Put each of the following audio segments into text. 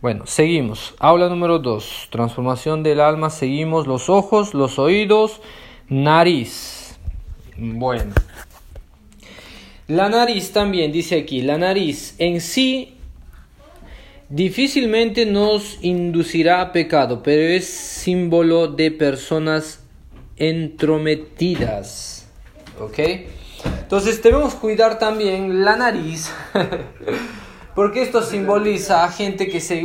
Bueno, seguimos. Aula número 2. Transformación del alma. Seguimos los ojos, los oídos, nariz. Bueno. La nariz también dice aquí. La nariz en sí difícilmente nos inducirá a pecado, pero es símbolo de personas entrometidas. ¿Ok? Entonces debemos cuidar también la nariz. Porque esto simboliza a gente que se,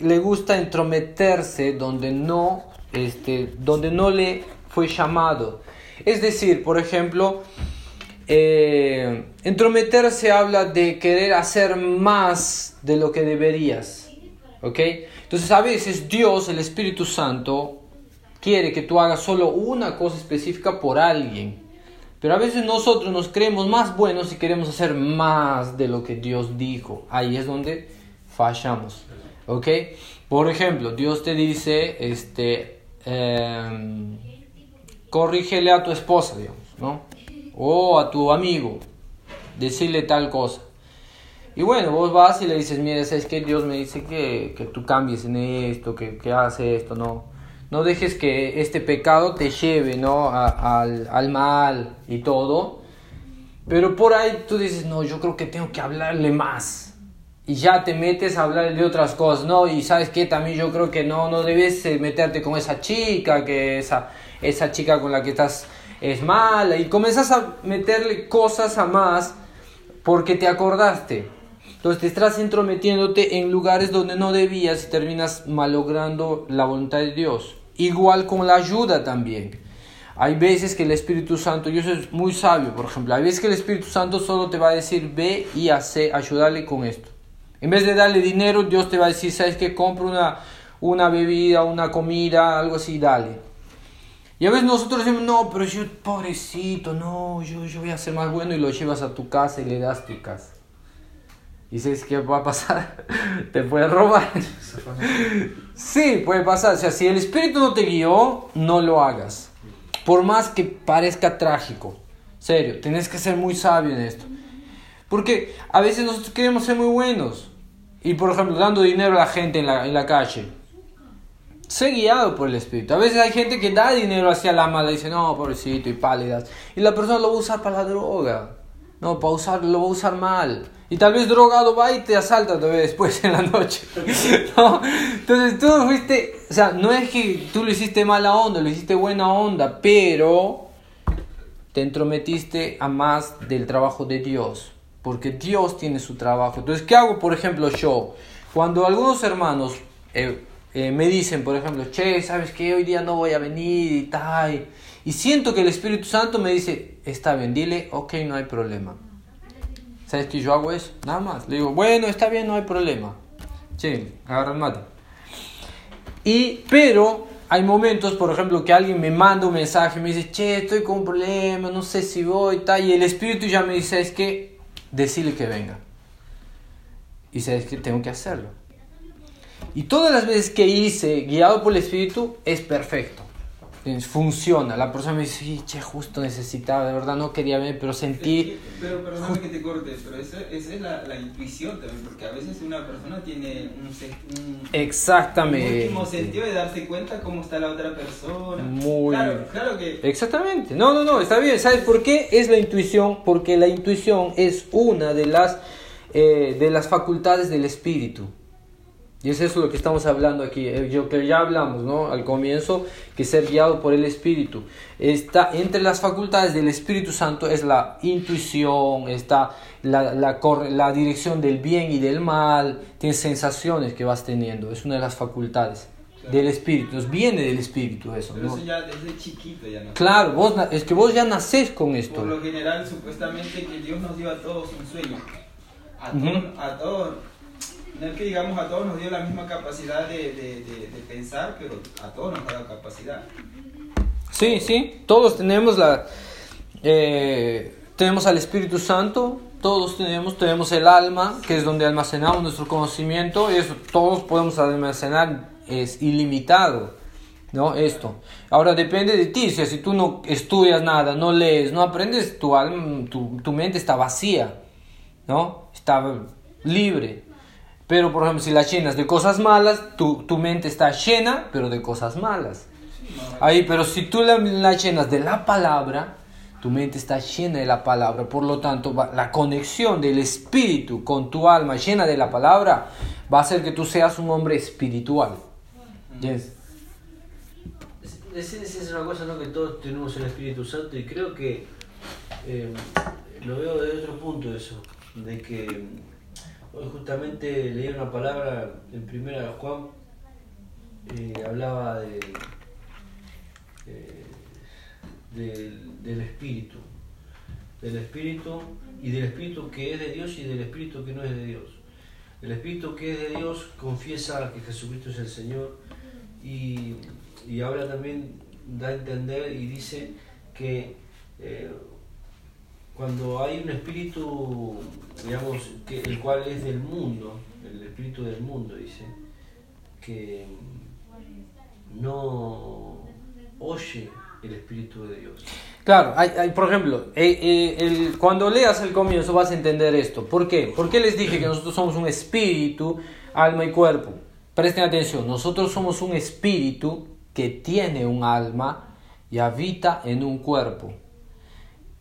le gusta entrometerse donde no, este, donde no le fue llamado. Es decir, por ejemplo, eh, entrometerse habla de querer hacer más de lo que deberías. ¿Ok? Entonces a veces Dios, el Espíritu Santo, quiere que tú hagas solo una cosa específica por alguien. Pero a veces nosotros nos creemos más buenos y queremos hacer más de lo que Dios dijo. Ahí es donde fallamos. ¿Ok? Por ejemplo, Dios te dice, este, em, corrígele a tu esposa, digamos, ¿no? O a tu amigo, decirle tal cosa. Y bueno, vos vas y le dices, mira, ¿sabes que Dios me dice que, que tú cambies en esto, que, que hagas esto, ¿no? No dejes que este pecado te lleve ¿no? al, al, mal y todo. Pero por ahí tú dices, no, yo creo que tengo que hablarle más. Y ya te metes a hablar de otras cosas, ¿no? Y sabes que también yo creo que no, no debes eh, meterte con esa chica, que esa, esa chica con la que estás es mala. Y comenzas a meterle cosas a más porque te acordaste. Entonces te estás entrometiéndote en lugares donde no debías y terminas malogrando la voluntad de Dios. Igual con la ayuda también. Hay veces que el Espíritu Santo, yo soy muy sabio, por ejemplo, hay veces que el Espíritu Santo solo te va a decir, ve y hace, ayudarle con esto. En vez de darle dinero, Dios te va a decir, ¿sabes qué? Compra una, una bebida, una comida, algo así, dale. Y a veces nosotros decimos, no, pero yo, pobrecito, no, yo, yo voy a ser más bueno y lo llevas a tu casa y le das tu casa. Y sabes qué va a pasar, te puede robar. sí, puede pasar. O sea, si el espíritu no te guió, no lo hagas. Por más que parezca trágico. Serio, tienes que ser muy sabio en esto. Porque a veces nosotros queremos ser muy buenos. Y por ejemplo, dando dinero a la gente en la, en la calle. Sé guiado por el espíritu. A veces hay gente que da dinero hacia la mala y dice, no, pobrecito, y pálidas. Y la persona lo va a usar para la droga. No, para usar, lo va a usar mal. Y tal vez drogado va y te asalta todavía después en la noche. ¿No? Entonces tú fuiste, o sea, no es que tú lo hiciste mala onda, lo hiciste buena onda, pero te entrometiste a más del trabajo de Dios. Porque Dios tiene su trabajo. Entonces, ¿qué hago, por ejemplo, yo? Cuando algunos hermanos eh, eh, me dicen, por ejemplo, che, ¿sabes qué? Hoy día no voy a venir y tal. Y siento que el Espíritu Santo me dice, está bien, dile, ok, no hay problema. ¿Sabes que yo hago eso? Nada más. Le digo, bueno, está bien, no hay problema. Che, agarra el mate. Y, pero hay momentos, por ejemplo, que alguien me manda un mensaje me dice, che, estoy con un problema, no sé si voy, tal. Y el espíritu ya me dice, es que decirle que venga. Y sabes que tengo que hacerlo. Y todas las veces que hice, guiado por el espíritu, es perfecto funciona. La persona me dice, sí, che, justo necesitaba, de verdad no quería ver, pero sentí... pero perdóname que te corte, pero esa, es la, la, intuición también, porque a veces una persona tiene un, un, Exactamente. un último sentido de darse cuenta cómo está la otra persona. Muy claro, claro que... Exactamente. No, no, no, está bien. ¿Sabes por qué es la intuición? Porque la intuición es una de las, eh, de las facultades del espíritu. Y es eso lo que estamos hablando aquí, eh, yo que ya hablamos, ¿no? Al comienzo, que ser guiado por el Espíritu. Está entre las facultades del Espíritu Santo es la intuición, está la, la, la dirección del bien y del mal, tienes sensaciones que vas teniendo, es una de las facultades. Del espíritu, viene del espíritu eso. Pero eso ya desde chiquito ya no. Claro, vos, es que vos ya nacés con esto. Por lo general, supuestamente que Dios nos dio a todos un sueño. A, a todos no es que digamos a todos nos dio la misma capacidad de, de, de, pensar, pero a todos nos da la capacidad. Sí, sí, todos tenemos la... Eh, tenemos al Espíritu Santo, todos tenemos, tenemos el alma, que es donde almacenamos nuestro conocimiento, y eso todos podemos almacenar, es ilimitado, ¿no? Esto. Ahora depende de ti, si tú no estudias nada, no lees, no aprendes, tu, alma, tu, tu mente está vacía, ¿no? Está libre. Pero, por ejemplo, si la llenas de cosas malas, tu, tu mente está llena, pero de cosas malas. Ahí, pero si tú la, la, llenas de la palabra, tu mente está llena de la palabra. Por lo tanto, la conexión del espíritu con tu alma llena de la palabra va a hacer que tú seas un hombre espiritual. Yes. Es, es, una cosa ¿no? que todos tenemos el Espíritu Santo y creo que eh, lo veo de otro punto eso, de que hoy justamente leí una palabra en primera Juan, eh, hablaba de, del, del Espíritu, del Espíritu y del Espíritu que es de Dios y del Espíritu que no es de Dios. El Espíritu que es de Dios confiesa que Jesucristo es el Señor y, y ahora también da a entender y dice que eh, cuando hay un espíritu, digamos, que, el cual es del mundo, el espíritu del mundo, dice, que no oye el espíritu de Dios. Claro, hay, hay, por ejemplo, eh, eh, el, cuando leas el comienzo vas a entender esto. ¿Por qué? Porque les dije que nosotros somos un espíritu, alma y cuerpo. Presten atención, nosotros somos un espíritu que tiene un alma y habita en un cuerpo.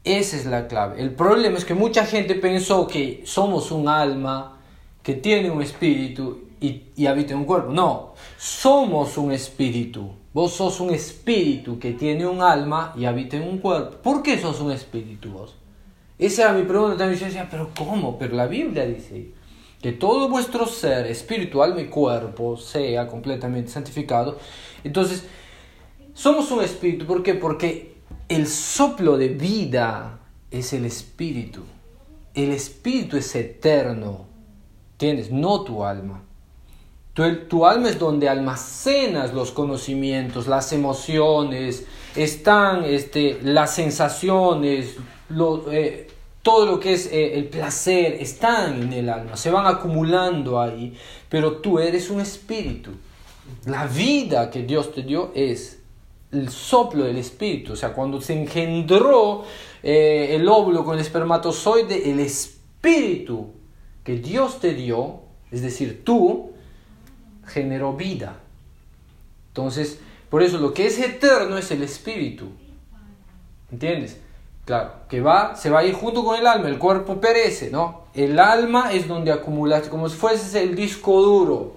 Esa es la clave. El problema es que mucha gente pensó que somos un alma que tiene un espíritu y, y habita en un cuerpo. No, somos un espíritu. Vos sos un espíritu que tiene un alma y habita en un cuerpo. ¿Por qué sos un espíritu vos? Esa era mi pregunta también. Yo decía, pero ¿cómo? Pero la Biblia dice que todo vuestro ser, espíritu, alma y cuerpo, sea completamente santificado. Entonces, somos un espíritu. ¿Por qué? Porque el soplo de vida es el espíritu. El espíritu es eterno. ¿Entiendes? No tu alma. Tu, alma es donde almacenas los conocimientos, las emociones, están este, las sensaciones, eh, todo lo que es eh, el placer, están en el alma, se van acumulando ahí, pero tú eres un espíritu. La vida que Dios te dio es el soplo del espíritu, o sea, cuando se engendró eh, el óvulo con el espermatozoide, el espíritu que Dios te dio, es decir, tú, generó vida. Entonces, por eso lo que es eterno es el espíritu. ¿Entiendes? Claro, que va, se va a ir junto con el alma, el cuerpo perece, ¿no? El alma es donde acumulas, como si fuese el disco duro,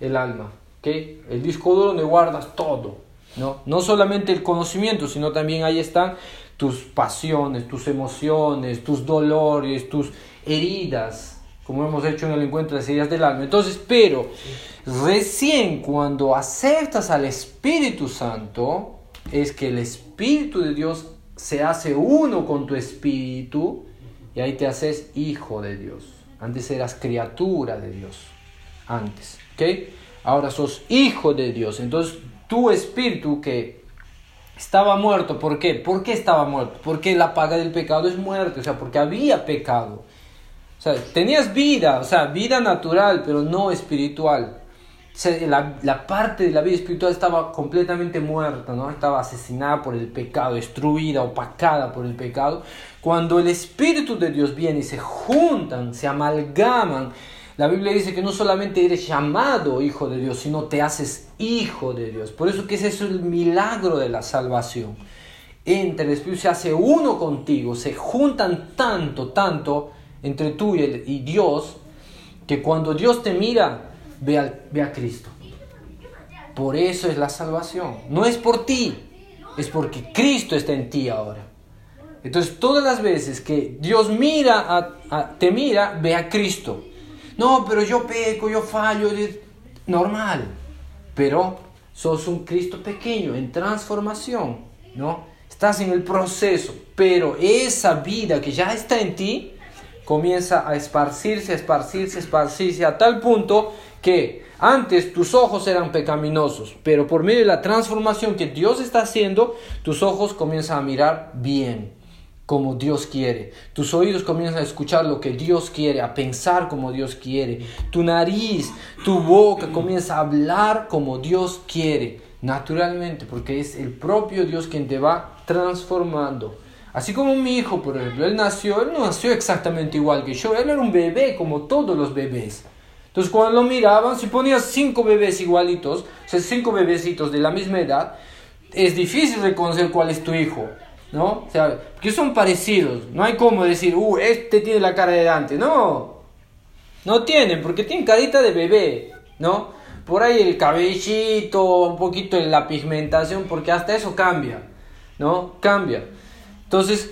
el alma, ¿ok? El disco duro donde guardas todo, ¿no? No solamente el conocimiento, sino también ahí están tus pasiones, tus emociones, tus dolores, tus heridas, como hemos hecho en el encuentro de las heridas del alma. Entonces, pero recién cuando aceptas al Espíritu Santo, es que el Espíritu de Dios se hace uno con tu espíritu y ahí te haces hijo de Dios. Antes eras criatura de Dios. Antes. ¿Ok? Ahora sos hijo de Dios. Entonces tu espíritu que estaba muerto, ¿por qué? ¿Por qué estaba muerto? Porque la paga del pecado es muerte. O sea, porque había pecado. O sea, tenías vida, o sea, vida natural, pero no espiritual la, la, parte de la vida espiritual estaba completamente muerta, ¿no? estaba asesinada por el pecado, destruida, opacada por el pecado. Cuando el Espíritu de Dios viene y se juntan, se amalgaman, la Biblia dice que no solamente eres llamado hijo de Dios, sino te haces hijo de Dios. Por eso que ese es el milagro de la salvación. Entre el Espíritu se hace uno contigo, se juntan tanto, tanto entre tú y, Dios, que cuando Dios te mira, ve a, Cristo. Por eso es la salvación. No es por ti, es porque Cristo está en ti ahora. Entonces todas las veces que Dios mira a, te mira, ve a Cristo. No, pero yo peco, yo fallo, normal. Pero sos un Cristo pequeño, en transformación, ¿no? Estás en el proceso, pero esa vida que ya está en ti comienza a esparcirse, esparcirse, esparcirse a tal punto que antes tus ojos eran pecaminosos, pero por medio de la transformación que Dios está haciendo, tus ojos comienzan a mirar bien, como Dios quiere. Tus oídos comienzan a escuchar lo que Dios quiere, a pensar como Dios quiere. Tu nariz, tu boca comienza a hablar como Dios quiere, naturalmente, porque es el propio Dios quien te va transformando. Así como mi hijo, por ejemplo, él nació, él no nació exactamente igual que yo, él era un bebé como todos los bebés. Entonces cuando lo miraban, si ponías cinco bebés igualitos, o sea, cinco bebecitos de la misma edad, es difícil reconocer cuál es tu hijo, ¿no? O sea, porque son parecidos, no hay como decir, uh, este tiene la cara de Dante, no, no tienen, porque tienen carita de bebé, ¿no? Por ahí el cabellito, un poquito de la pigmentación, porque hasta eso cambia, ¿no? Cambia. Entonces,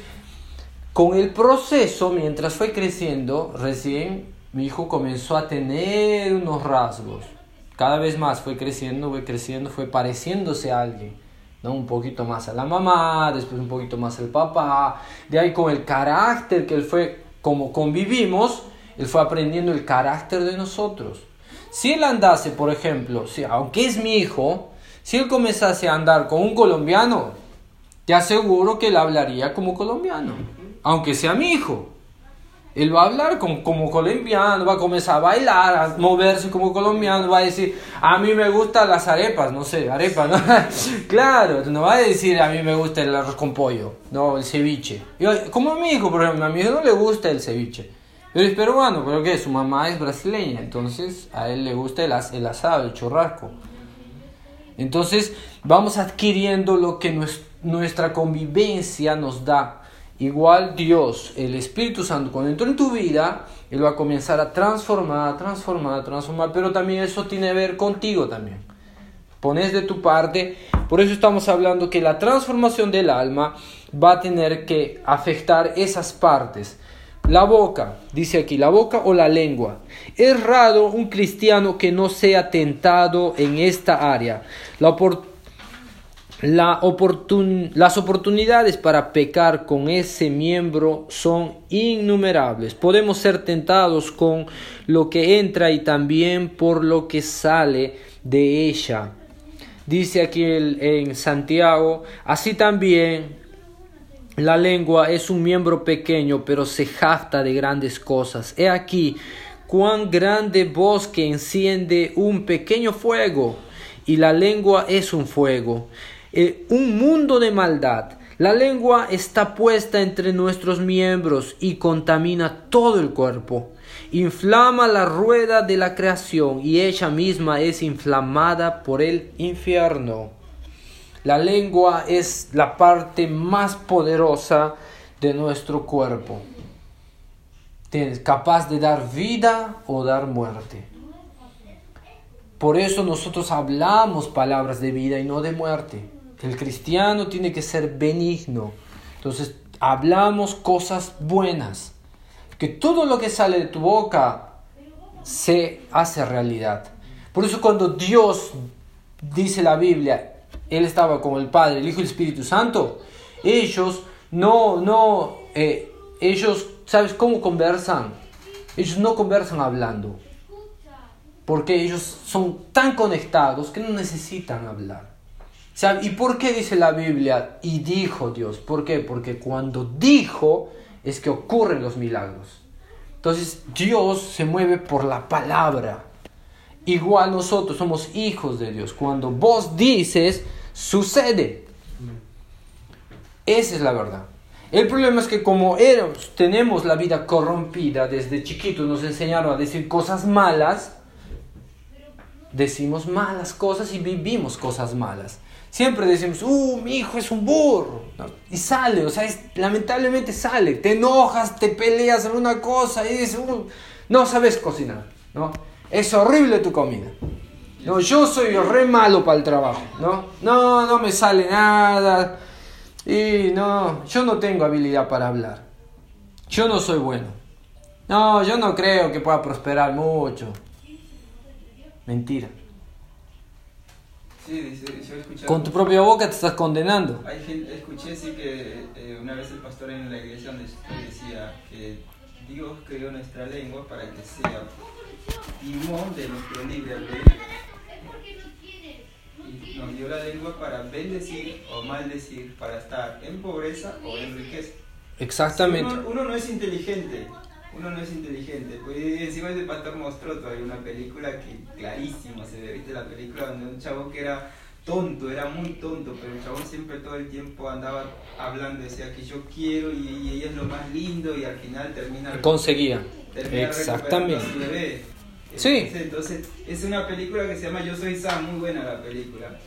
con el proceso, mientras fue creciendo, recién mi hijo comenzó a tener unos rasgos. Cada vez más fue creciendo, fue creciendo, fue pareciéndose a alguien. ¿No? Un poquito más a la mamá, después un poquito más al papá. De ahí con el carácter que él fue, como convivimos, él fue aprendiendo el carácter de nosotros. Si él andase, por ejemplo, si, aunque es mi hijo, si él comenzase a andar con un colombiano, te aseguro que él hablaría como colombiano, aunque sea mi hijo. Él va a hablar como, como, colombiano, va a comenzar a bailar, a moverse como colombiano, va a decir, a mí me gustan las arepas, no sé, arepas, ¿no? claro, no va a decir, a mí me gusta el arroz con pollo, no, el ceviche. Yo, como a mi hijo, por ejemplo, a mi hijo no le gusta el ceviche. Él es peruano, pero que su mamá es brasileña, entonces a él le gusta el, el asado, el churrasco. Entonces vamos adquiriendo lo que nuestra convivencia nos da. Igual Dios, el Espíritu Santo, cuando entró en tu vida, Él va a comenzar a transformar, transformar, transformar, pero también eso tiene que ver contigo también. Pones de tu parte, por eso estamos hablando que la transformación del alma va a tener que afectar esas partes. La boca, dice aquí, la boca o la lengua. Es raro un cristiano que no sea tentado en esta área. La oportunidad la las oportunidades para pecar con ese miembro son innumerables. Podemos ser tentados con lo que entra y también por lo que sale de ella. Dice aquí en Santiago, así también la lengua es un miembro pequeño, pero se jacta de grandes cosas. He aquí cuán grande bosque enciende un pequeño fuego, y la lengua es un fuego. Eh, un mundo de maldad. La lengua está puesta entre nuestros miembros y contamina todo el cuerpo. Inflama la rueda de la creación y ella misma es inflamada por el infierno. La lengua es la parte más poderosa de nuestro cuerpo. Capaz de dar vida o dar muerte. Por eso nosotros hablamos palabras de vida y no de muerte. El cristiano tiene que ser benigno. Entonces, hablamos cosas buenas. Que todo lo que sale de tu boca se hace realidad. Por eso cuando Dios dice la Biblia, Él estaba con el Padre, el Hijo y el Espíritu Santo, ellos no, no, eh, ellos, ¿sabes cómo conversan? Ellos no conversan hablando. Porque ellos son tan conectados que no necesitan hablar. ¿Y por qué dice la Biblia? Y dijo Dios. ¿Por qué? Porque cuando dijo es que ocurren los milagros. Entonces Dios se mueve por la palabra. Igual nosotros somos hijos de Dios. Cuando vos dices, sucede. Esa es la verdad. El problema es que como tenemos la vida corrompida desde chiquitos, nos enseñaron a decir cosas malas, decimos malas cosas y vivimos cosas malas. Siempre decimos, uh, mi hijo es un burro. Y sale, o sea, lamentablemente sale. Te enojas, te peleas en una cosa y dices, uh, no sabes cocinar, ¿no? Es horrible tu comida. No, yo soy re malo para el trabajo, ¿no? No, no me sale nada. Y no, yo no tengo habilidad para hablar. Yo no soy bueno. No, yo no creo que pueda prosperar mucho. Mentira. Sí, yo escuché. Con tu propia boca te estás condenando. Hay gente, escuché sí que eh, una vez el pastor en la iglesia donde estoy decía que Dios creó nuestra lengua para que sea timón de nuestro libre. Y nos dio la lengua para bendecir o maldecir, para estar en pobreza o en riqueza. Exactamente. uno no es inteligente, uno no es inteligente. Pues encima de Pastor Mostroto hay una película que clarísimo se ve, viste la película donde un chavo que era tonto, era muy tonto, pero el chavo siempre todo el tiempo andaba hablando, decía que yo quiero y, ella es lo más lindo y al final termina... Conseguía. Exactamente. Sí. Entonces, es una película que se llama Yo Soy Sam, muy buena la película.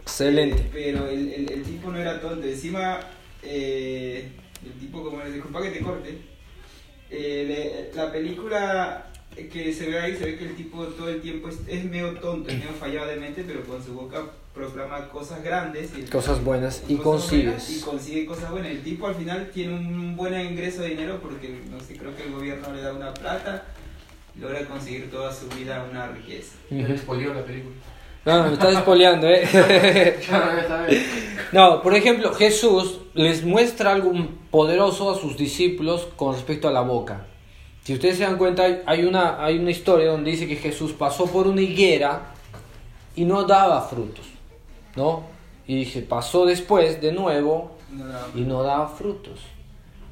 Excelente. Eh, pero el, el, el tipo no era tonto. Encima, eh, el tipo, como disculpa que te corte, eh, le- la película que se ve ahí, se ve que el tipo todo el tiempo es, es medio tonto, es medio fallado de mente, pero con su boca proclama cosas grandes. Y Cosas buenas y cosas buenas y consigues. consigue cosas buenas. El tipo al final tiene un buen ingreso de dinero porque, no sé, creo que el gobierno le da una plata y logra conseguir toda su vida una riqueza. Me spoileó la película. No, me estás espoleando, ¿eh? No, por ejemplo, Jesús les muestra algo poderoso a sus discípulos con respecto a la boca. Si ustedes se dan cuenta, hay- una, hay una historia donde dice que Jesús pasó por una higuera y no daba frutos, ¿no? Y dice, pasó después de nuevo y no daba frutos,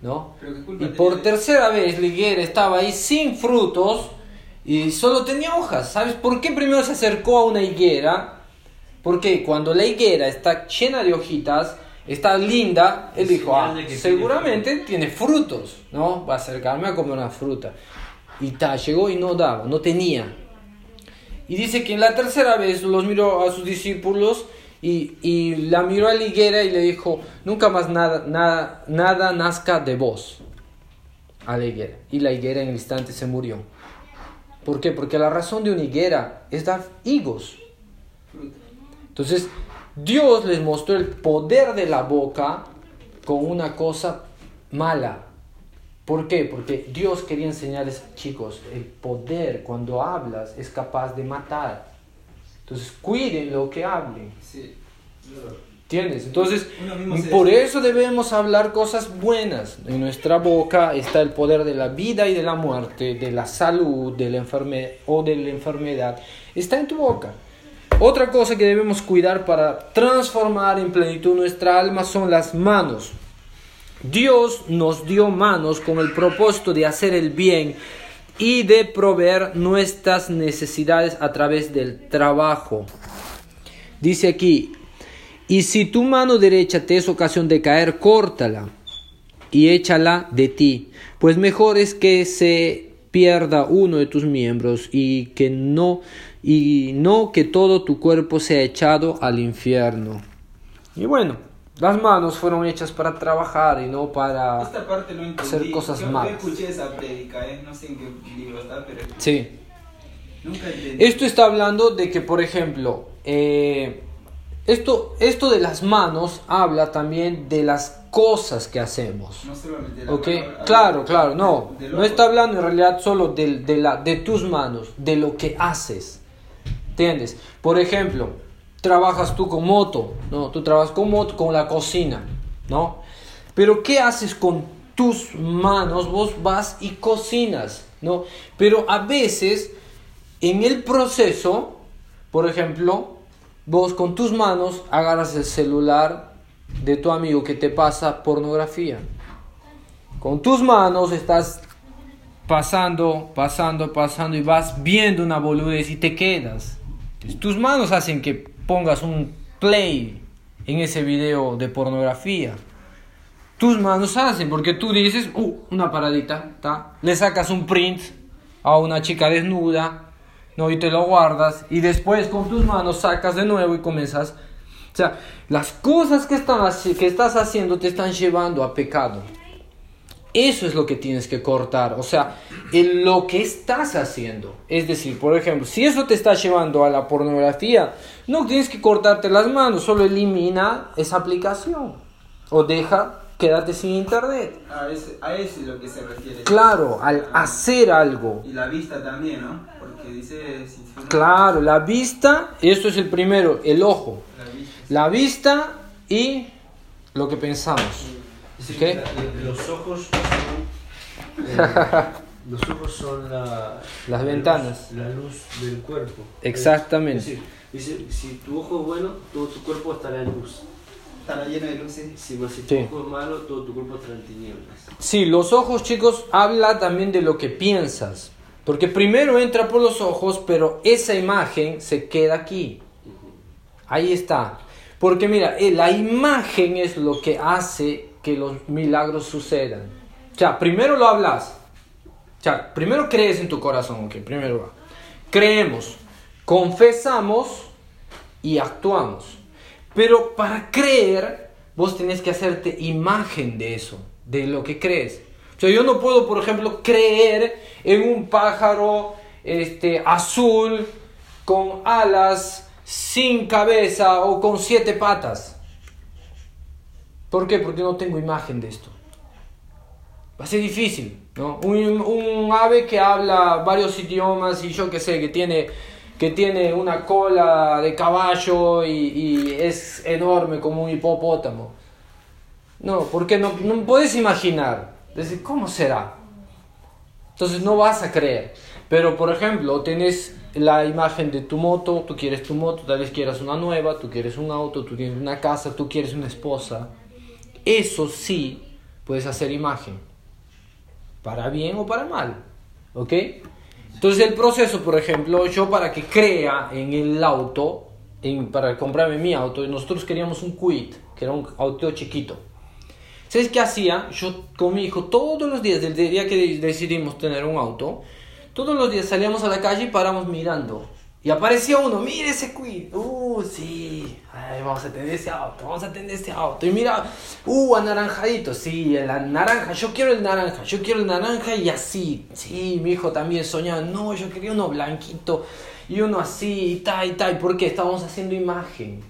¿no? Y por tercera vez la higuera estaba ahí sin frutos y solo tenía hojas. ¿Sabes por qué primero se acercó a una higuera? Porque cuando la higuera está llena de hojitas, está linda, él dijo, ah, tiene seguramente tiene frutos, ¿no? Va a acercarme a comer una fruta. Y ta, llegó y no daba, no tenía. Y dice que en la tercera vez los miró a sus discípulos y, y la miró a la higuera y le dijo, nunca más nada, nada, nada nazca de vos. A la higuera. Y la higuera en el instante se murió. ¿Por qué? Porque la razón de una higuera es dar higos. Entonces, Dios les mostró el poder de la boca con una cosa mala. ¿Por qué? Porque Dios quería enseñarles, chicos, el poder cuando hablas es capaz de matar. Entonces, cuiden lo que hablen. Sí. ¿Entiendes? Entonces, por eso debemos hablar cosas buenas. En nuestra boca está el poder de la vida y de la muerte, de la salud, de la enfermedad o de la enfermedad. Está en tu boca. Otra cosa que debemos cuidar para transformar en plenitud nuestra alma son las manos. Dios nos dio manos con el propósito de hacer el bien y de proveer nuestras necesidades a través del trabajo. Dice aquí, y si tu mano derecha te es ocasión de caer, córtala y échala de ti, pues mejor es que se pierda uno de tus miembros y que no y no que todo tu cuerpo sea echado al infierno. Y bueno, las manos fueron hechas para trabajar y no para Esta parte no hacer cosas yo, yo malas. escuché esa prédica, ¿eh? no sé en qué libro está, pero Sí. nunca entendí. Esto está hablando de que, por ejemplo, eh, esto, esto de las manos habla también de las cosas que hacemos. No solamente la Ok, mano, claro, claro, de- no. No está hablando en realidad solo de, de, la, de tus manos, de lo que haces. ¿Entiendes? Por ejemplo, trabajas tú con moto, ¿no? Tú trabajas con moto, con la cocina, ¿no? Pero ¿qué haces con tus manos? Vos vas y cocinas, ¿no? Pero a veces, en el proceso, por ejemplo, vos con tus manos agarras el celular de tu amigo que te pasa pornografía. Con tus manos estás pasando, pasando, pasando y vas viendo una boludez y te quedas. Tus manos hacen que pongas un play en ese video de pornografía. Tus manos hacen porque tú dices, uh, una paradita, ¿ta? le sacas un print a una chica desnuda, no y te lo guardas y después con tus manos sacas de nuevo y comienzas. O sea, las cosas que, están, que estás haciendo te están llevando a pecado. Eso es lo que tienes que cortar, o sea, en lo que estás haciendo. Es decir, por ejemplo, si eso te está llevando a la pornografía, no tienes que cortarte las manos, solo elimina esa aplicación o deja quedarte sin internet. A ese es lo que se refiere. Claro, al hacer algo. Y la vista también, ¿no? Porque dice... Claro, la vista, eso es el primero, el ojo. La vista. La vista y lo que pensamos. Decir, ¿Qué? la- los ojos son, eh, los ojos son la, Las la ventanas. luz- la luz del cuerpo. Exactamente. Es decir, dice, si tu ojo es bueno, todo tu cuerpo estará en luz. Estará lleno de luces. Si, si tu Sí. ojo es malo, todo tu cuerpo estará en tinieblas. Sí, los ojos, chicos, habla también de lo que piensas. Porque primero entra por los ojos, pero esa imagen se queda aquí. Ahí está. Porque mira, eh, la imagen es lo que hace que los milagros sucedan. O sea, primero lo hablas. O sea, primero crees en tu corazón, ok, primero va. creemos, confesamos y actuamos. Pero para creer, vos tenés que hacerte imagen de eso, de lo que crees. O sea, yo no puedo, por ejemplo, creer en un pájaro este, azul con alas, sin cabeza o con siete patas. ¿Por qué? Porque no tengo imagen de esto. Va a ser difícil, ¿no? Un, un ave que habla varios idiomas y yo que sé, que tiene, que tiene una cola de caballo y, y es enorme como un hipopótamo. No, porque no, no puedes imaginar. Decir, ¿cómo será? Entonces no vas a creer. Pero, por ejemplo, tenés la imagen de tu moto, tú quieres tu moto, tal vez quieras una nueva, tú quieres un auto, tú tienes una casa, tú quieres una esposa. Eso sí puedes hacer imagen. Para bien o para mal. ¿Ok? Entonces el proceso, por ejemplo, yo para que crea en el auto, en, para comprarme mi auto, nosotros queríamos un Quid, que era un auto chiquito. ¿Sabes qué hacía? Yo con mi hijo todos los días, desde el día que decidimos tener un auto, todos los días salíamos a la calle y paramos mirando. Y aparecía uno, mire ese quid, uh, sí, vamos a tener ese auto, vamos a tener ese auto. Y mira, uh, anaranjadito, sí, el naranja, yo quiero el naranja, yo quiero el naranja y así. Sí, mi hijo también soñaba, no, yo quería uno blanquito y uno así y tal y tal. ¿Por qué? Estábamos haciendo imagen.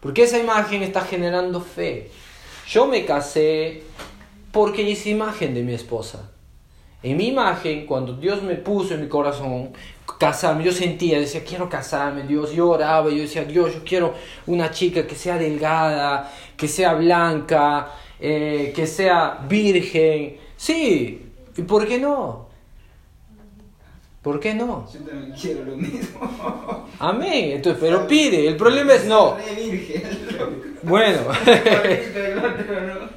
Porque esa imagen está generando fe. Yo me casé porque hice imagen de mi esposa. En mi imagen, cuando Dios me puso en mi corazón casarme, yo sentía, decía, quiero casarme, Dios, yo oraba, yo decía, Dios, yo quiero una chica que sea delgada, que sea blanca, eh, que sea virgen. Sí, ¿y por qué no? ¿Por qué no? Yo también quiero lo mismo. Amén. Entonces, pero pide, el problema es no. Bueno.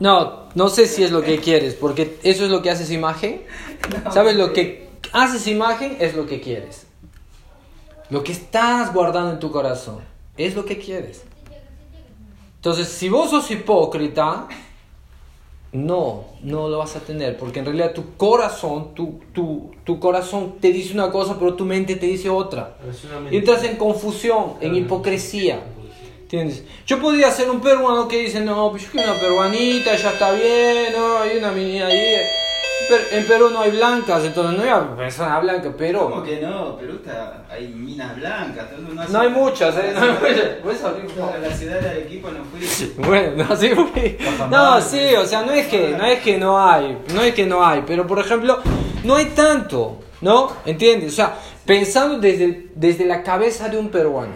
No, no sé si es lo que quieres, porque eso es lo que haces imagen. ¿Sabes? Lo que haces imagen es lo que quieres. Lo que estás guardando en tu corazón es lo que quieres. Entonces, si vos sos hipócrita, no, no lo vas a tener, porque en realidad tu corazón, tu, tu, tu corazón te dice una cosa, pero tu mente te dice otra. Y entras en confusión, en hipocresía. ¿Entiendes? Yo podría ser un peruano que dice, no, pues yo quiero una peruanita, ya está bien, no, hay una menina ahí. Pero en Perú no hay blancas, entonces no hay una persona blanca, ¿Cómo pero que no? Perú está, hay minas blancas. no, hace- no hay muchas, ¿eh? No hay muchas. A la ciudad de Arequipa no fui. Bueno, no, sí, fui. no, sí, o sea, no es que no es que no hay, no es que no hay, pero por ejemplo, no hay tanto, ¿no? ¿Entiendes? O sea, pensando desde, desde la cabeza de un peruano,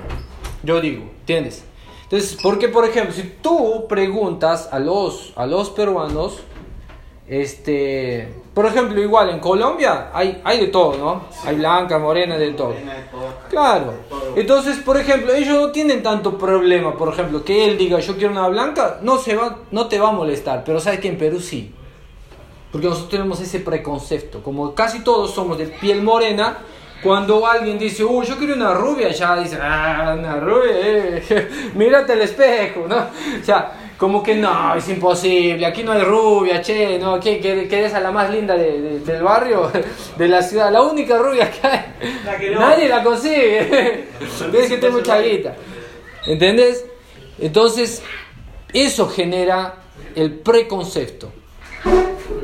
yo digo, ¿entiendes? Entonces, porque por ejemplo, si tú preguntas a los, a los peruanos, este, por ejemplo, igual en Colombia hay, hay de todo, ¿no? Hay blanca, morena, de todo. Claro. Entonces, por ejemplo, ellos no tienen tanto problema, por ejemplo, que él diga yo quiero una blanca, no se va, no te va a molestar, pero sabes que en Perú sí. Porque nosotros tenemos ese preconcepto, como casi todos somos de piel morena, cuando alguien dice, uy, yo quiero una rubia, ya dice, ah, una rubia, eh, mírate al espejo, ¿no? O sea, como que no, es imposible, aquí no hay rubia, che, no, ¿qué, qué, qué eres a la más linda de- de- del barrio, de la ciudad? La única rubia que hay, La que no. nadie la consigue, tienes que tener mucha guita, ¿entendés? Entonces, eso genera el preconcepto.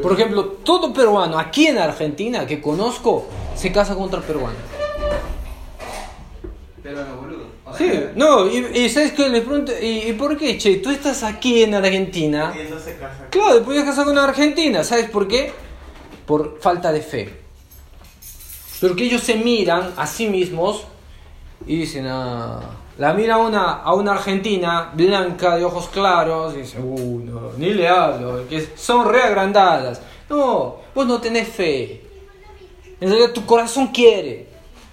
Por ejemplo, todo peruano aquí en Argentina que conozco se casa con otra peruana. Pero no, boludo. Sí, no, y, y sabes que les pregunto, ¿y, y por qué, che? Tú estás aquí en Argentina. Y no se casa. Claro, podías casar con una argentina, ¿sabes por qué? Por falta de fe. Porque ellos se miran a sí mismos y dicen, ah, la mira una, a una argentina blanca de ojos claros y dicen, uh, no, ni le hablo, que son re agrandadas. No, vos no tenés fe. En realidad tu corazón quiere.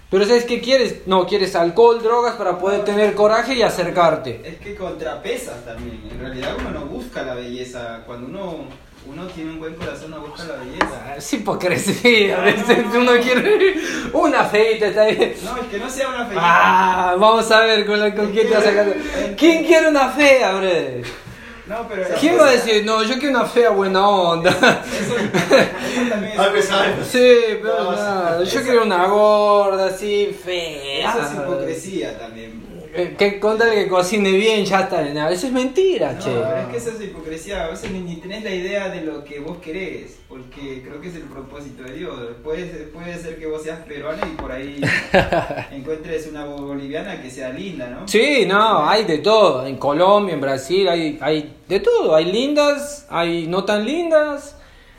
Pero ¿sabes qué quieres? No, quieres alcohol, drogas para poder tener coraje y acercarte. Es que contrapesas también. En realidad uno no busca la belleza. Cuando uno, uno tiene un buen corazón, no busca la belleza. Es hipocresía, a veces uno quiere una feita, está bien. No, es que no sea una feliz. Ah, vamos a ver con, la, con quién te vas a casar. ¿Quién quiere una fea, brother? No, pero ¿Quién va a decir, no, yo quiero una fea buena onda? Eso, eso también es, pesar. Sí, pero No, nada, yo quiero una gorda así, fea. eso es hipocresía también. Eh, Que que cocine bien, ya está. No, eso es mentira, No, che. pero es que eso es hipocresía. A veces ni, ni tenés la idea de lo que vos querés, porque creo que es el propósito de Dios. Puede, ser- puede ser que vos seas peruana y por ahí encuentres una boliviana que sea linda, ¿no? Sí, no, hay de todo. En Colombia, en Brasil, hay, hay de todo. Hay lindas, hay no tan lindas.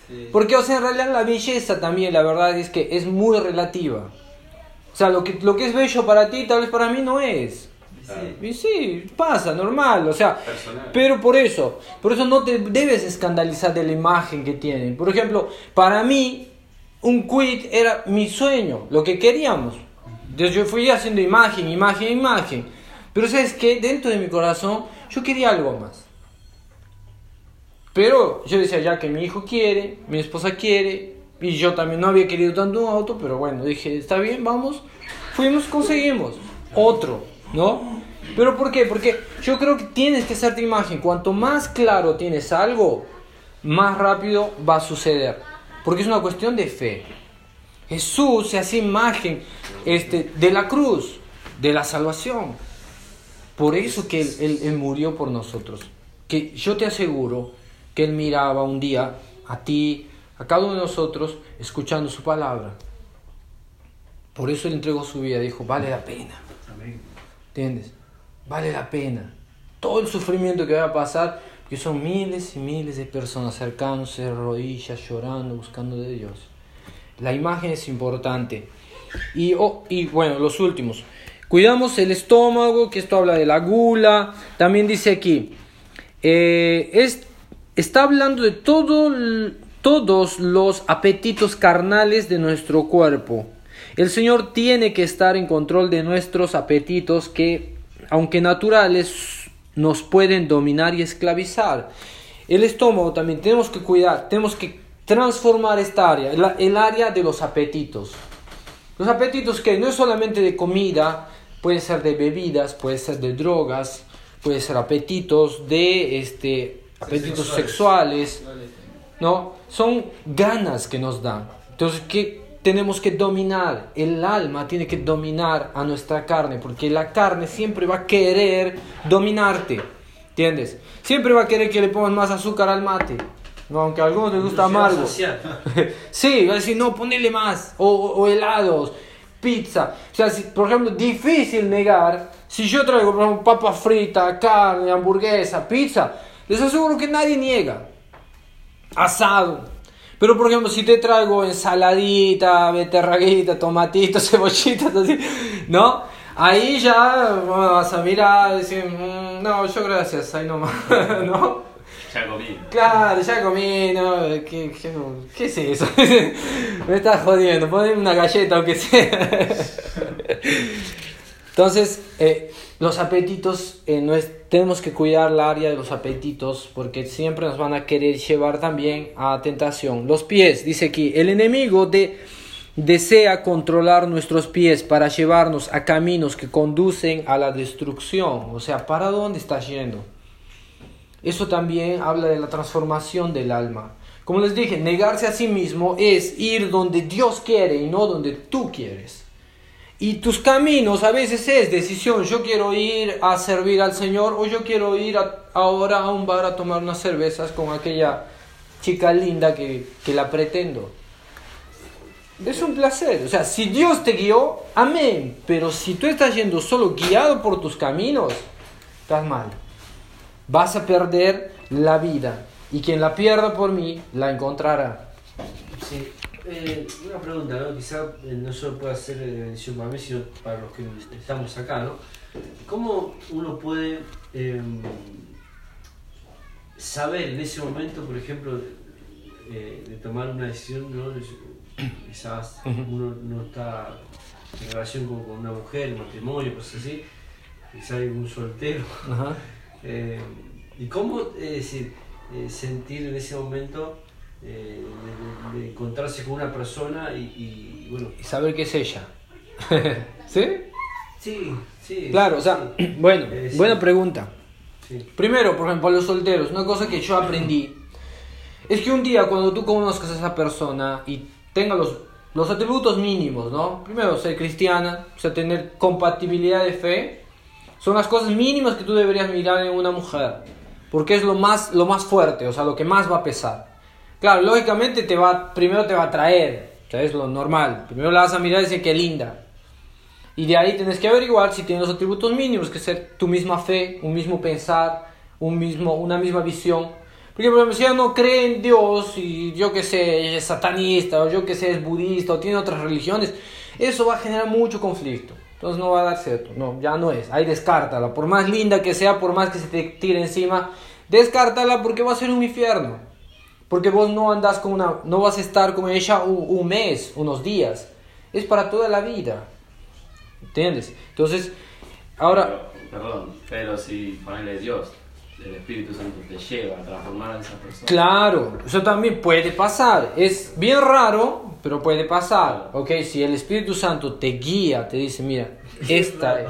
Sí. Porque, o sea, en realidad la belleza también, la verdad es que es muy relativa. O sea, lo que, lo que es bello para ti, tal vez para mí no es. Sí. Y sí, pasa, normal, o sea, Personal. pero por eso, por eso no te debes escandalizar de la imagen que tienen. Por ejemplo, para mí, un quit era mi sueño, lo que queríamos. Entonces yo fui haciendo imagen, imagen, imagen. Pero sabes que dentro de mi corazón yo quería algo más. Pero yo decía ya que mi hijo quiere, mi esposa quiere, y yo también no había querido tanto un auto, pero bueno, dije, está bien, vamos, fuimos, conseguimos otro, ¿no? Pero ¿por qué? Porque yo creo que tienes que hacerte imagen, cuanto más claro tienes algo, más rápido va a suceder, porque es una cuestión de fe. Jesús se hace imagen este, de la cruz, de la salvación. Por eso que él, él- él murió por nosotros. Que yo te aseguro que Él miraba un día a ti, a cada uno de nosotros, escuchando su palabra. Por eso Él entregó su vida, dijo, vale la pena. ¿Entiendes? Vale la pena. Todo el sufrimiento que va a pasar, que son miles y miles de personas acercándose de rodillas, llorando, buscando de Dios. La imagen es importante. Y, oh, y bueno, los últimos. Cuidamos el estómago, que esto habla de la gula. También dice aquí, eh, es, está hablando de todos los apetitos carnales de nuestro cuerpo. El Señor tiene que estar en control de nuestros apetitos que, aunque naturales, nos pueden dominar y esclavizar. El estómago también tenemos que cuidar, tenemos que transformar esta área, el, área de los apetitos. Los apetitos que no es solamente de comida, puede ser de bebidas, puede ser de drogas, puede ser apetitos de este apetitos sexuales, ¿no? Son ganas que nos dan. Entonces, ¿qué tenemos que dominar? El alma tiene que dominar a nuestra carne, porque la carne siempre va a querer dominarte, ¿entiendes? Siempre va a querer que le pongan más azúcar al mate, ¿no? aunque a algunos les gusta amargo. Sí, va a decir, no, ponele más. O, o- o helados, pizza. O sea, si- por ejemplo, difícil negar. Si yo traigo, por ejemplo, papa frita, carne, hamburguesa, pizza, les aseguro que nadie niega. Asado. Pero, por ejemplo, si te traigo ensaladita, beterraguita, tomatitos, cebollitas, así, ¿no? Ahí ya vas a mirar y decir, "Mm, no, yo gracias, ahí nomás, ¿no? Ya comí. Claro, ya comí, ¿no? ¿Qué, qué, qué es eso? Me estás jodiendo, poneme una galleta aunque sea. Entonces, eh, los apetitos, eh, no es- tenemos que cuidar la área de los apetitos porque siempre nos van a querer llevar también a tentación. Los pies, dice aquí, el enemigo de, desea controlar nuestros pies para llevarnos a caminos que conducen a la destrucción. O sea, ¿para dónde estás yendo? Eso también habla de la transformación del alma. Como les dije, negarse a sí mismo es ir donde Dios quiere y no donde tú quieres. Y tus caminos a veces es decisión. Yo quiero ir a servir al Señor o yo quiero ir a- ahora a un bar a tomar unas cervezas con aquella chica linda que, que la pretendo. Es un placer. O sea, si Dios te guió, amén. Pero si tú estás yendo solo guiado por tus caminos, estás mal vas a perder la vida. Y quien la pierda por mí, la encontrará. Sí. Eh, una pregunta, ¿no? Quizá eh, no solo puede ser de bendición para mí, sino para los que estamos acá, ¿no? ¿Cómo uno puede eh, saber en ese momento, por ejemplo, eh, de tomar una decisión, ¿no? Quizás uno no está en relación con, con una mujer, matrimonio, cosas así, quizás hay un soltero. Ajá. ¿Y cómo es decir, sentir en ese momento eh, de, de encontrarse con una persona y, y, bueno, Y saber qué es ella. ¿Sí? sí, sí. Claro, o sea, bueno, Eh, sí. buena pregunta. Sí. Primero, por ejemplo, a los solteros, una cosa que yo aprendí es que un día cuando tú conozcas a esa persona y tenga los, los atributos mínimos, ¿no? Primero, ser cristiana, o sea, tener compatibilidad de fe, son las cosas mínimas que tú deberías mirar en una mujer, porque es lo más, lo más fuerte, o sea, lo que más va a pesar. Claro, lógicamente te va, primero te va a atraer, es lo normal. Primero la vas a mirar y decir que linda. Y de ahí tienes que averiguar si tiene los atributos mínimos, que ser tu misma fe, un mismo pensar, un mismo, una misma visión. Porque, por ejemplo, si ella no cree en Dios y yo que sé, es satanista, o yo que sé, es budista, o tiene otras religiones, eso va a generar mucho conflicto. Entonces no va a dar cierto. No, ya no es. Ahí descártala. Por más linda que sea, por más que se te tire encima, descártala porque va a ser un infierno. Porque vos no andas con una, no vas a estar con ella un, un mes, unos días. Es para toda la vida. ¿Entiendes? Entonces, ahora, Pero, perdón, pero si ponele Dios, el Espíritu Santo te lleva a transformar a esa persona. claro, eso también puede pasar. Es bien raro, pero puede pasar. ¿Ok? Si el Espíritu Santo te guía, te dice, mira, esta es.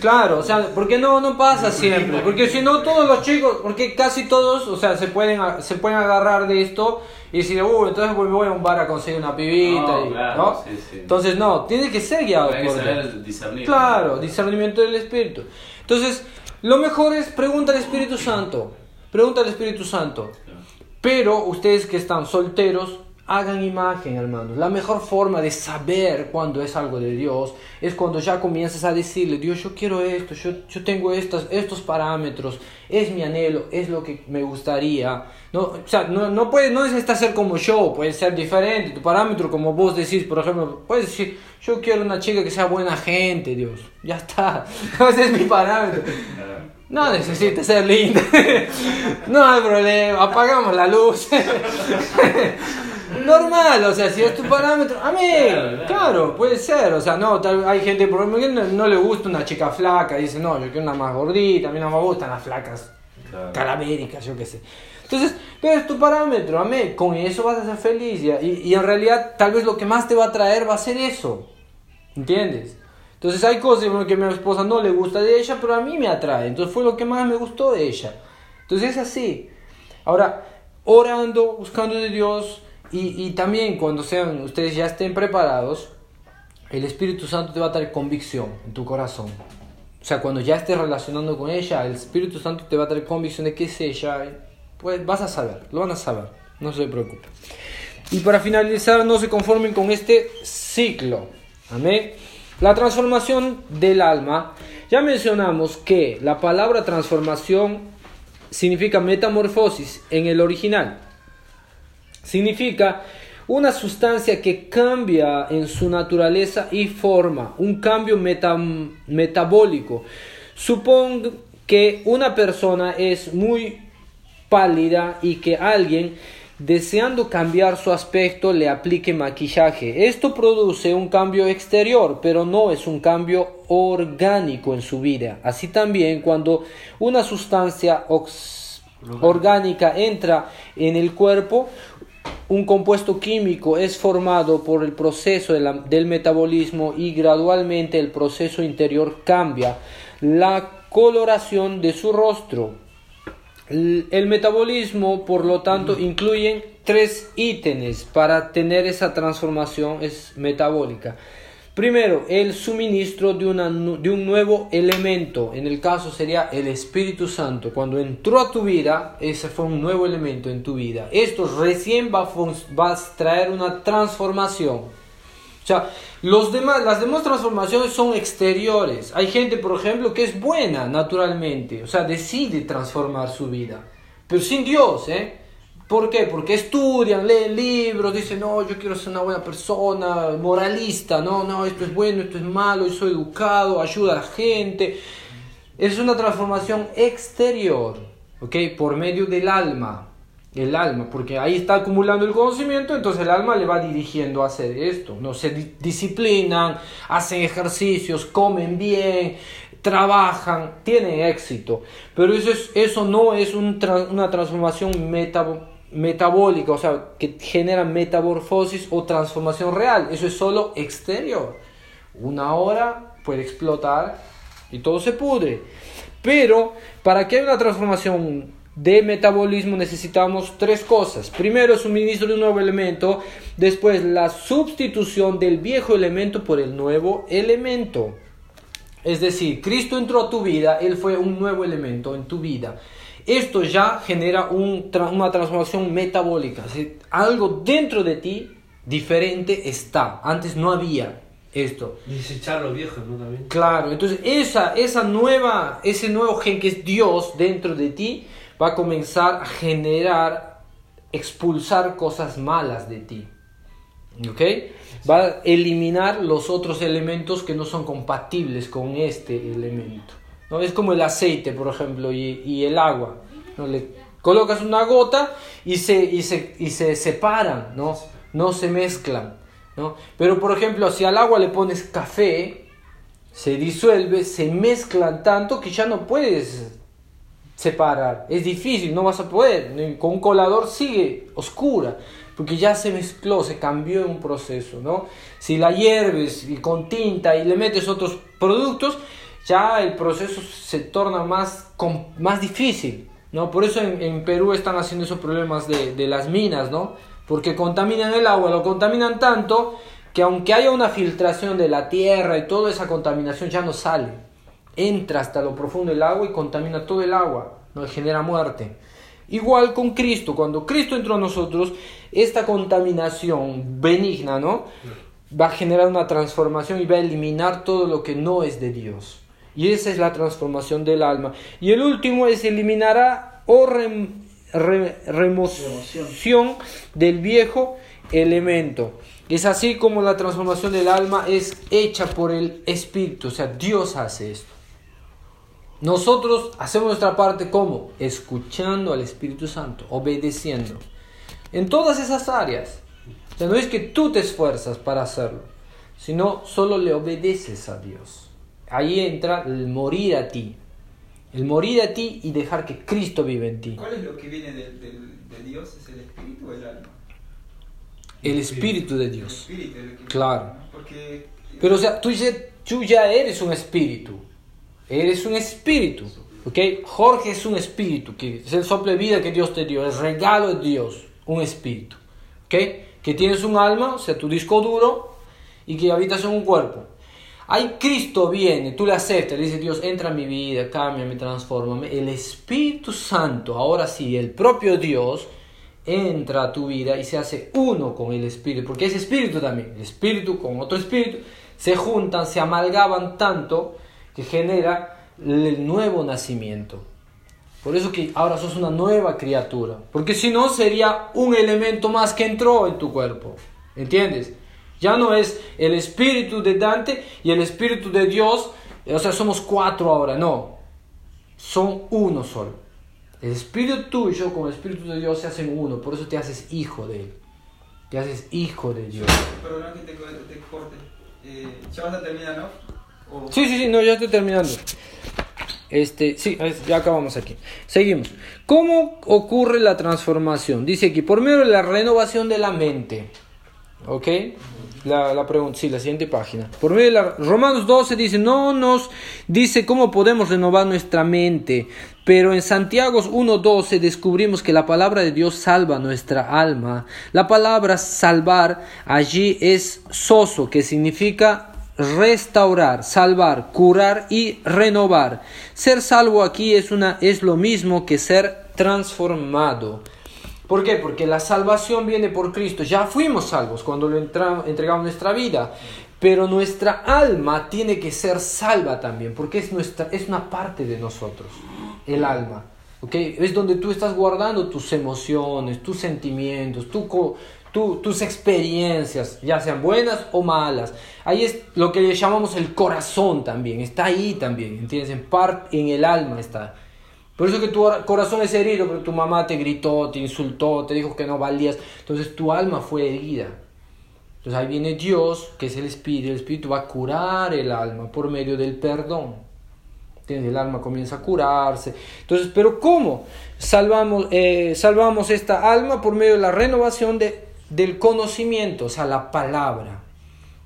Claro, o sea, porque no, no pasa siempre, porque si no todos los chicos, porque casi todos, o sea, se pueden, se pueden agarrar de esto y decir, uh, entonces voy voy a un bar a conseguir una pibita, No, y- claro, ¿no? sí, sí. Entonces no, tiene que ser guiado por Dios. discernir. Claro, discernimiento del Espíritu. Entonces, lo mejor es pregunta al Espíritu Santo, pregunta al Espíritu Santo. Pero ustedes que están solteros, hagan imagen, hermanos. La mejor forma de saber cuando es algo de Dios es cuando ya comienzas a decirle, Dios, yo quiero esto, yo, yo tengo estos, estos parámetros, es mi anhelo, es lo que me gustaría. No, o sea, no, no, puede, no necesita ser como yo, puede ser diferente. Tu parámetro, como vos decís, por ejemplo, puedes decir, yo quiero una chica que sea buena gente, Dios. Ya está, ese es mi parámetro. No necesita ser linda. No hay problema, apagamos la luz. Normal, o sea, si es tu parámetro, amén. Claro, puede ser, o sea, no, tal, hay gente por ejemplo que no, no le gusta una chica flaca, dice, no, yo quiero una más gordita, a mí no me gustan las flacas Claro. calavéricas, yo qué sé. Entonces, pero es tu parámetro, amén, con eso vas a ser feliz y, y, y en realidad tal vez lo que más te va a traer va a ser eso, ¿entiendes? Entonces hay cosas que a mi esposa no le gusta de ella, pero a mí me atrae. Entonces fue lo que más me gustó de ella. Entonces es así. Ahora, orando, buscando de Dios y, también cuando sean ustedes ya estén preparados, el Espíritu Santo te va a traer convicción en tu corazón. O sea, cuando ya estés relacionando con ella, el Espíritu Santo te va a traer convicción de que es ella. Pues vas a saber, lo van a saber. No se preocupen. Y para finalizar, no se conformen con este ciclo. Amén. La transformación del alma. Ya mencionamos que la palabra transformación significa metamorfosis en el original. Significa una sustancia que cambia en su naturaleza y forma, un cambio meta- metabólico. Supongo que una persona es muy pálida y que alguien deseando cambiar su aspecto le aplique maquillaje. Esto produce un cambio exterior, pero no es un cambio orgánico en su vida. Así también cuando una sustancia ox- orgánica entra en el cuerpo, un compuesto químico es formado por el proceso del metabolismo y gradualmente el proceso interior cambia la coloración de su rostro. El el metabolismo, por lo tanto, incluye tres ítems para tener esa transformación es metabólica. Primero, el suministro de, una de un nuevo elemento, en el caso sería el Espíritu Santo. Cuando entró a tu vida, ese fue un nuevo elemento en tu vida. Esto recién va va a traer una transformación. O sea, los demás, las demás transformaciones son exteriores. Hay gente, por ejemplo, que es buena naturalmente, o sea, decide transformar su vida, pero sin Dios, ¿eh? ¿Por qué? Porque estudian, leen libros, dicen, no, yo quiero ser una buena persona, moralista, no, no, esto es bueno, esto es malo, yo soy educado, ayuda a la gente. Es una transformación exterior, ¿ok? Por medio del alma, el alma, porque ahí está acumulando el conocimiento, entonces el alma le va dirigiendo a hacer esto. No se di- disciplinan, hacen ejercicios, comen bien, trabajan, tienen éxito. Pero eso, es, eso no es una transformación metabo- metabólica, o sea, que genera metamorfosis o transformación real. Eso es solo exterior. Una hora puede explotar y todo se pudre. Pero para que haya una transformación de metabolismo necesitamos tres cosas. Primero, suministro de un nuevo elemento. Después, la sustitución del viejo elemento por el nuevo elemento. Es decir, Cristo entró a tu vida, Él fue un nuevo elemento en tu vida. Esto ya genera un una transformación metabólica. Algo dentro de ti diferente está. Antes no había esto. Y desechar lo viejo, ¿no? También. Claro, entonces esa, esa nueva, ese nuevo gen que es Dios dentro de ti va a comenzar a generar, expulsar cosas malas de ti. ¿Ok? Va a eliminar los otros elementos que no son compatibles con este elemento. ¿No? Es como el aceite, por ejemplo, y, el agua. ¿no? Le colocas una gota y se, y se, y se separan, ¿no? no se mezclan. ¿no? Pero, por ejemplo, si al agua le pones café, se disuelve, se mezclan tanto que ya no puedes separar. Es difícil, no vas a poder. Con un colador sigue oscura, porque ya se mezcló, se cambió un proceso, ¿no? Si la hierves y con tinta y le metes otros productos, ya el proceso se torna más, com- más difícil, ¿no? Por eso en, en Perú están haciendo esos problemas de, de las minas, ¿no? Porque contaminan el agua, lo contaminan tanto que aunque haya una filtración de la tierra y toda esa contaminación ya no sale entra hasta lo profundo del agua y contamina todo el agua, ¿no? genera muerte. Igual con Cristo, cuando Cristo entró a nosotros, esta contaminación benigna, ¿no? Va a generar una transformación y va a eliminar todo lo que no es de Dios. Y esa es la transformación del alma. Y el último es eliminará o rem- re- remoción del viejo elemento. Es así como la transformación del alma es hecha por el Espíritu, o sea, Dios hace esto. Nosotros hacemos nuestra parte como escuchando al Espíritu Santo, obedeciendo. En todas esas áreas. O sea, no es que tú te esfuerzas para hacerlo, sino solo le obedeces a Dios. Ahí entra el morir a ti. El morir a ti y dejar que Cristo vive en ti. ¿Cuál es lo que viene de, Dios? ¿Es el espíritu o el alma? El Espíritu de El Dios. espíritu es lo que Claro. ¿no? Porque Pero o sea, tú, ya- tú ya eres un espíritu. Eres un espíritu. ¿Ok? Jorge es un espíritu, que es el soplo de vida que Dios te dio, el regalo de Dios, un espíritu. ¿Ok? Que tienes un alma, o sea, tu disco duro, y que habitas en un cuerpo. Ahí Cristo viene, tú le aceptas, le dices, Dios, entra en mi vida, cámbiame, transfórmame. El Espíritu Santo, ahora sí, el propio Dios, entra a tu vida y se hace uno con el Espíritu, porque es Espíritu también, el Espíritu con otro Espíritu, se juntan, se amalgaban tanto que genera el nuevo nacimiento. Por eso que ahora sos una nueva criatura, porque si no sería un elemento más que entró en tu cuerpo, ¿entiendes? Ya no es el espíritu de Dante y el espíritu de Dios, o sea, somos cuatro ahora, no, son uno solo. El espíritu tuyo con el espíritu de Dios se hacen uno, por eso te haces hijo de Él, te haces hijo de Dios. Perdona que te, co- te corte. Eh, ya vas a terminar, ¿no? O- Sí, sí, sí, no, ya estoy terminando. Este, sí, ya acabamos aquí. Seguimos. ¿Cómo ocurre la transformación? Dice aquí, por medio de la renovación de la mente. ¿Ok? La, la pregunta, sí, la siguiente página. Por medio de la, Romanos 12 dice, no nos dice cómo podemos renovar nuestra mente, pero en Santiago 1.12 descubrimos que la palabra de Dios salva nuestra alma. La palabra salvar allí es soso, que significa restaurar, salvar, curar y renovar. Ser salvo aquí es, una, es lo mismo que ser transformado. ¿Por qué? Porque la salvación viene por Cristo. Ya fuimos salvos cuando lo entra- entregamos nuestra vida. Pero nuestra alma tiene que ser salva también, porque es, nuestra, es una parte de nosotros, el alma. ¿ok? Es donde tú estás guardando tus emociones, tus sentimientos, tu, tu- tus experiencias, ya sean buenas o malas. Ahí es lo que le llamamos el corazón también, está ahí también, ¿entiendes? En, parte, en el alma está. Por eso que tu or- corazón es herido, pero tu mamá te gritó, te insultó, te dijo que no valías. Entonces tu alma fue herida. Entonces ahí viene Dios, que es el Espíritu. El Espíritu va a curar el alma por medio del perdón. ¿Entiendes? El alma comienza a curarse. Entonces, ¿pero cómo? Salvamos, eh, salvamos esta alma por medio de la renovación de, del conocimiento, o sea, la palabra.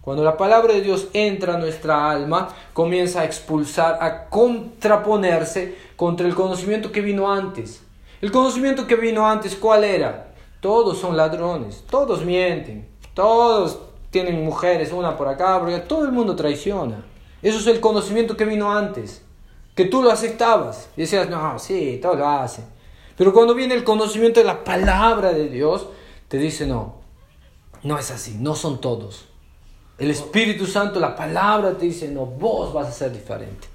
Cuando la palabra de Dios entra a nuestra alma, comienza a expulsar, a contraponerse contra el conocimiento que vino antes. El conocimiento que vino antes, ¿cuál era? Todos son ladrones, todos mienten, todos tienen mujeres, una por acá, porque todo el mundo traiciona. Eso es el conocimiento que vino antes, que tú lo aceptabas y decías, no, sí, todo lo hace. Pero cuando viene el conocimiento de la palabra de Dios, te dice, no, no es así, no son todos. El Espíritu Santo, la palabra te dice, no, vos vas a ser diferente.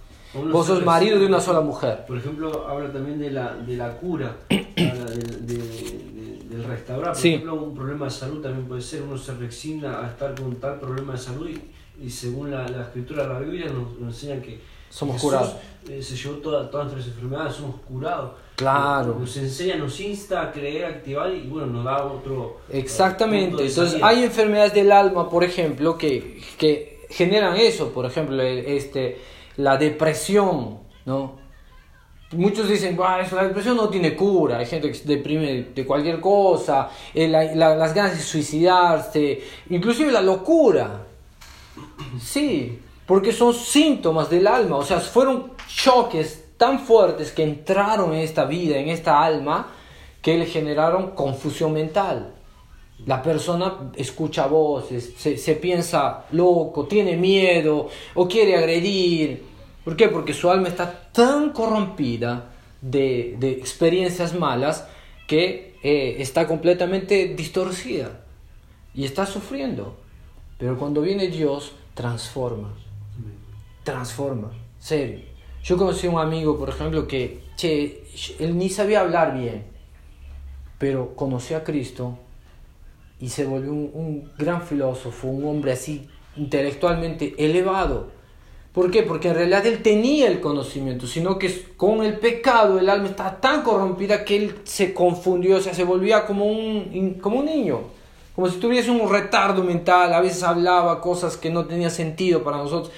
Vos sos marido de una sola mujer. Por ejemplo, habla también de la, de la cura, habla del, de- de- del restaurar. Por Sí. ejemplo, un problema de salud también puede ser, uno se resigna a estar con tal problema de salud y, y según la, la escritura de la Biblia nos, nos enseña que Somos Jesús, curados. eh, se llevó toda- todas nuestras enfermedades, somos curados. Claro. Nos enseña, nos insta a creer, a activar y bueno, nos da otro... eh, Exactamente. Entonces hay enfermedades del alma, por ejemplo, que, que generan eso. Por ejemplo, el- este, la depresión, ¿no? Muchos dicen, "Bah, eso, la depresión no tiene cura. Hay gente que se deprime de cualquier cosa, eh, la- la- las ganas de suicidarse, inclusive la locura. Sí, porque son síntomas del alma, o sea, fueron choques tan fuertes que entraron en esta vida, en esta alma, que le generaron confusión mental. La persona escucha voces, se, se piensa loco, tiene miedo o quiere agredir. ¿Por qué? Porque su alma está tan corrompida de, de experiencias malas que eh, está completamente distorcida y está sufriendo. Pero cuando viene Dios, transforma. Transforma. Serio. Yo conocí a un amigo, por ejemplo, que, él ni sabía hablar bien, pero conoció a Cristo y se volvió un, gran filósofo, un hombre así intelectualmente elevado. ¿Por qué? Porque en realidad él tenía el conocimiento, sino que con el pecado el alma estaba tan corrompida que él se confundió, o sea, se volvía como un, como un niño, como si tuviese un retardo mental, a veces hablaba cosas que no tenían sentido para nosotros,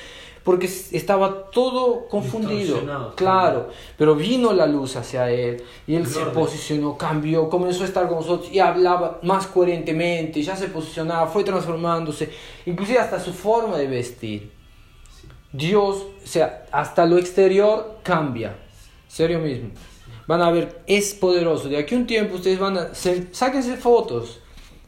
porque estaba todo confundido, claro, pero vino la luz hacia él y él se posicionó, cambió, comenzó a estar con nosotros y hablaba más coherentemente, ya se posicionaba, fue transformándose, inclusive hasta su forma de vestir. Dios, o sea, hasta lo exterior cambia. Serio mismo. Van a ver, es poderoso. De aquí a un tiempo ustedes van a... se- sáquense fotos.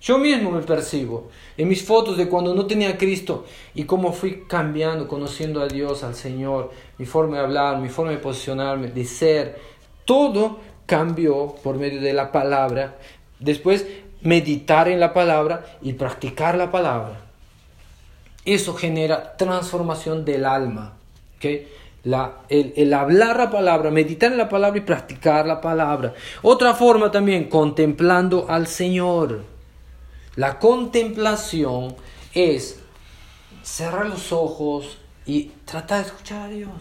Yo mismo me percibo. En mis fotos de cuando no tenía Cristo y cómo fui cambiando, conociendo a Dios, al Señor, mi forma de hablar, mi forma de posicionarme, de ser. Todo cambió por medio de la palabra. Después, meditar en la palabra y practicar la palabra. Eso genera transformación del alma. ¿ok? La, el, el hablar la palabra, meditar en la palabra y practicar la palabra. Otra forma también, contemplando al Señor. La contemplación es cerrar los ojos y tratar de escuchar a Dios.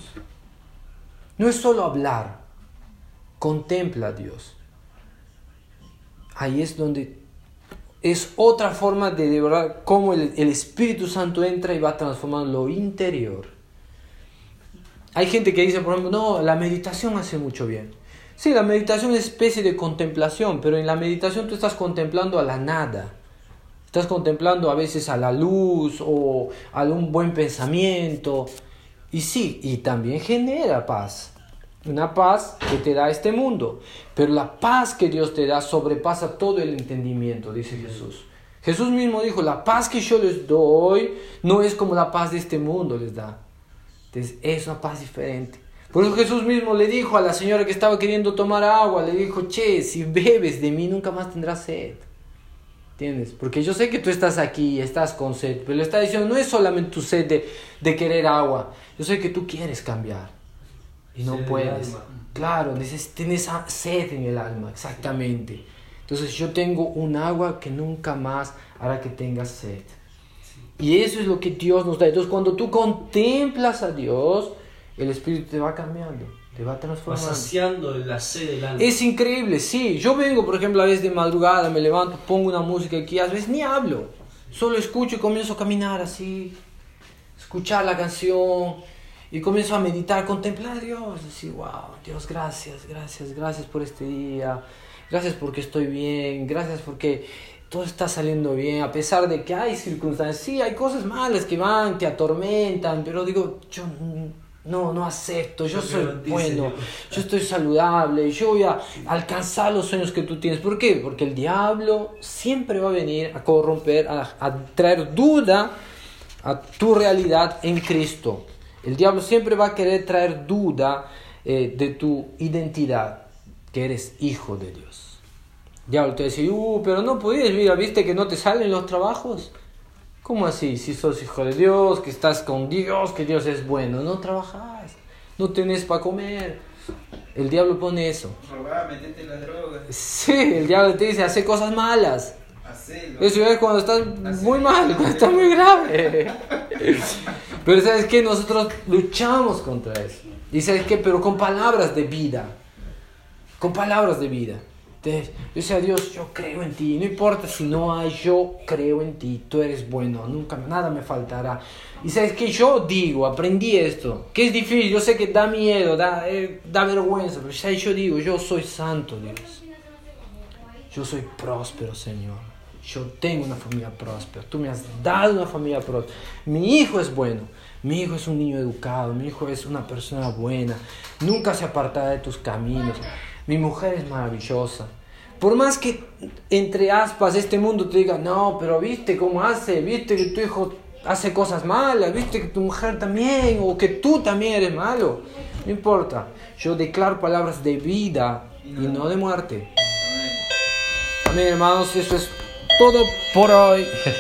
No es solo hablar, contempla a Dios. Ahí es donde es otra forma de, de verdad cómo el, el Espíritu Santo entra y va transformando lo interior. Hay gente que dice, por ejemplo, no, la meditación hace mucho bien. Sí, la meditación es especie de contemplación, pero en la meditación tú estás contemplando a la nada. Estás contemplando a veces a la luz o a un buen pensamiento. Y sí, y también genera paz. Una paz que te da este mundo. Pero la paz que Dios te da sobrepasa todo el entendimiento, dice Jesús. Jesús mismo dijo, la paz que yo les doy no es como la paz de este mundo les da. Entonces es una paz diferente. Por eso Jesús mismo le dijo a la señora que estaba queriendo tomar agua, le dijo, che, si bebes de mí nunca más tendrás sed. ¿Entiendes? Porque yo sé que tú estás aquí, estás con sed, pero le está diciendo, no es solamente tu sed de, de querer agua, yo sé que tú quieres cambiar y no Sed puedes. Claro, tienes sed en el alma, exactamente. Entonces yo tengo un agua que nunca más hará que tengas sed. Y eso es lo que Dios nos da. Entonces cuando tú contemplas a Dios, el Espíritu te va cambiando, te va Va transformando. saciando la sed del alma. Es increíble, sí. Yo vengo, por ejemplo, a veces de madrugada, me levanto, pongo una música aquí, a veces ni hablo. Solo escucho y comienzo a caminar así, escuchar la canción y comienzo a meditar, contemplar a Dios. Así, wow, Dios, gracias, gracias, gracias por este día. Gracias porque estoy bien, gracias porque todo está saliendo bien, a pesar de que hay circunstancias, sí, hay cosas malas que van, te atormentan, pero digo, yo no, no acepto, yo soy bueno, yo estoy saludable, yo voy a alcanzar los sueños que tú tienes. ¿Por qué? Porque el diablo siempre va a venir a corromper, a, a traer duda a tu realidad en Cristo. El diablo siempre va a querer traer duda eh, de tu identidad, que eres hijo de Dios. El diablo te dice, uh, pero no podías, mira, viste que no te salen los trabajos. ¿Cómo así? Si sos hijo de Dios, que estás con Dios, que Dios es bueno, no trabajas, no tenés para comer. El diablo pone eso. Robar, meterte en las drogas, Sí, el diablo te dice, hace cosas malas. hacerlo. Eso es cuando estás muy mal, cuando estás muy grave. Pero sabes que nosotros luchamos contra eso. Y sabes qué, pero con palabras de vida. Con palabras de vida. Entonces, yo decía, Dios, yo creo en ti. No importa si no hay, yo creo en ti. Tú eres bueno, nunca nada me faltará. Y sabes que yo digo, aprendí esto. Que es difícil, yo sé que da miedo, da, eh, da vergüenza. Pero ¿sabes? yo digo, yo soy santo, Dios. Yo soy próspero, Señor. Yo tengo una familia próspera. Tú me has dado una familia próspera. Mi hijo es bueno. Mi hijo es un niño educado. Mi hijo es una persona buena. Nunca se apartará de tus caminos. Mi mujer es maravillosa. Por más que entre aspas este mundo te diga, no, pero viste cómo hace, viste que tu hijo hace cosas malas, viste que tu mujer también, o que tú también eres malo. No importa. Yo declaro palabras de vida y no de muerte. Amén. Hermanos, eso es todo por hoy.